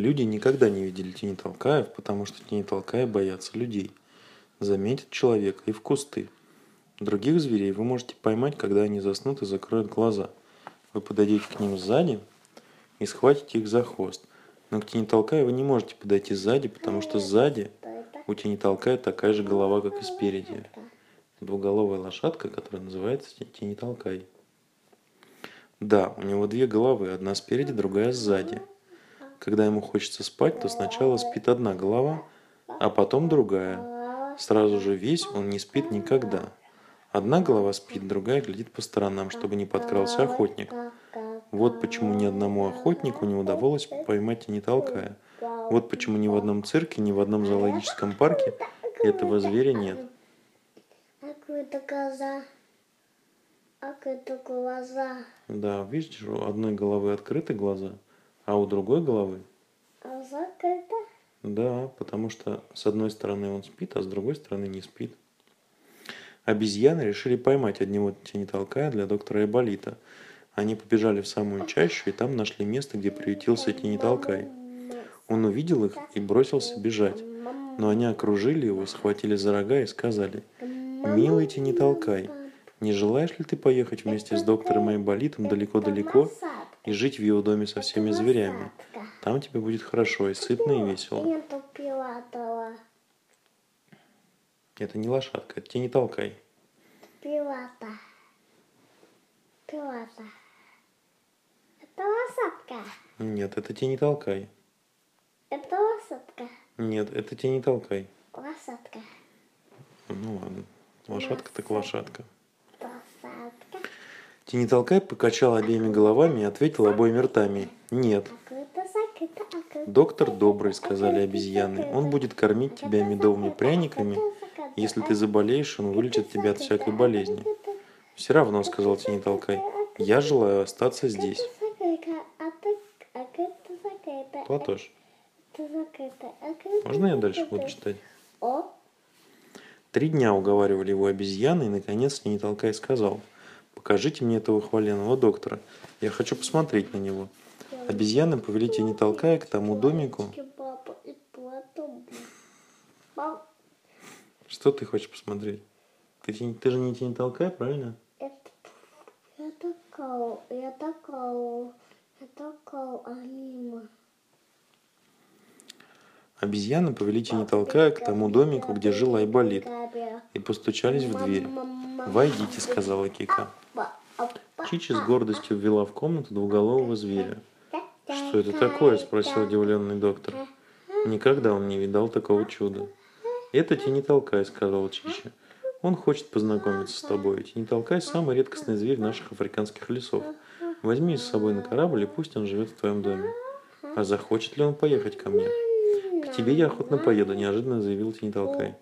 Люди никогда не видели тени толкаев, потому что тени толкая боятся людей. Заметят человека и в кусты. Других зверей вы можете поймать, когда они заснут и закроют глаза. Вы подойдете к ним сзади и схватите их за хвост. Но к тени толкая вы не можете подойти сзади, потому что сзади у тени толкая такая же голова, как и спереди. Двуголовая лошадка, которая называется тени толкай. Да, у него две головы, одна спереди, другая сзади. Когда ему хочется спать, то сначала спит одна голова, а потом другая. Сразу же весь он не спит никогда. Одна голова спит, другая глядит по сторонам, чтобы не подкрался охотник. Вот почему ни одному охотнику не удавалось поймать и не толкая. Вот почему ни в одном цирке, ни в одном зоологическом парке этого зверя нет. А это глаза? А это глаза? Да, видишь, у одной головы открыты глаза, а у другой головы А закрыто? Да, потому что с одной стороны он спит, а с другой стороны не спит. Обезьяны решили поймать одного тени толкая для доктора Эболита. Они побежали в самую чащу и там нашли место, где приютился тени толкай. Он увидел их и бросился бежать. Но они окружили его, схватили за рога и сказали, «Милый тени толкай, не желаешь ли ты поехать вместе с доктором Эболитом далеко-далеко и жить в его доме со всеми зверями? Там тебе будет хорошо и сытно и весело». Это не лошадка, это тени толкай. Пилата. Пилата. Это лошадка. Нет, это тени толкай. Это лошадка. Нет, это тени толкай. Лошадка. Ну ладно. Лошадка так. Лошадка. Тени толкай покачал обеими головами и ответил обоими ртами. Нет. Доктор добрый, сказали обезьяны. Он будет кормить тебя медовыми пряниками. Если ты заболеешь, он вылечит тебя от всякой болезни. Все равно, сказал Тени толкай. Я желаю остаться здесь. Платош, можно я дальше буду читать? Три дня уговаривали его обезьяны, и наконец Тени толкай сказал. Покажите мне этого хваленого доктора. Я хочу посмотреть на него. Обезьяны повели Тени толкая к тому домику. Что ты хочешь посмотреть? Ты, ты же не Тени толкай, правильно? Я такая, я такая, я такая аниме. Обезьяны повели Тени толкая к тому домику, где жил Айболит, и постучались в дверь. «Войдите», — сказала Кика. Чичи с гордостью ввела в комнату двуголового зверя. «Что это такое?» – спросил удивленный доктор. Никогда он не видал такого чуда. «Это Тени Толкай», – сказал Чичи. «Он хочет познакомиться с тобой. Тени Толкай – самый редкостный зверь наших африканских лесов. Возьми с собой на корабль, и пусть он живет в твоем доме. А захочет ли он поехать ко мне?» «К тебе я охотно поеду», – неожиданно заявил Тени Толкай.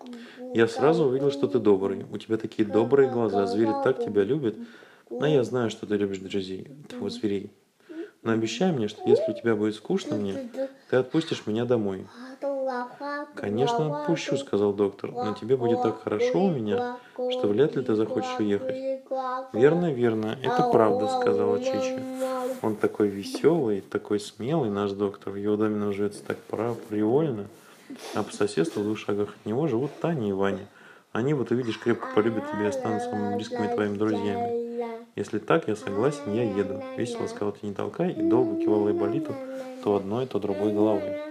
«Я сразу увидел, что ты добрый. У тебя такие добрые глаза, звери так тебя любят. Но я знаю, что ты любишь друзей, твоих зверей. Но обещай мне, что если у тебя будет скучно мне, ты отпустишь меня домой. Конечно, отпущу, сказал доктор, но тебе будет так хорошо у меня, что вряд ли ты захочешь уехать. Верно, верно, это правда, сказала Чичи. Он такой веселый, такой смелый, наш доктор. В его доме нам живется так привольно. А по соседству в двух шагах от него живут Таня и Ваня. Они, вот увидишь, крепко полюбят тебя и станут самыми близкими твоими друзьями. Если так, я согласен, я еду. Весело сказал Тени Толкай и долго кивал Айболиту то одной, то другой головой.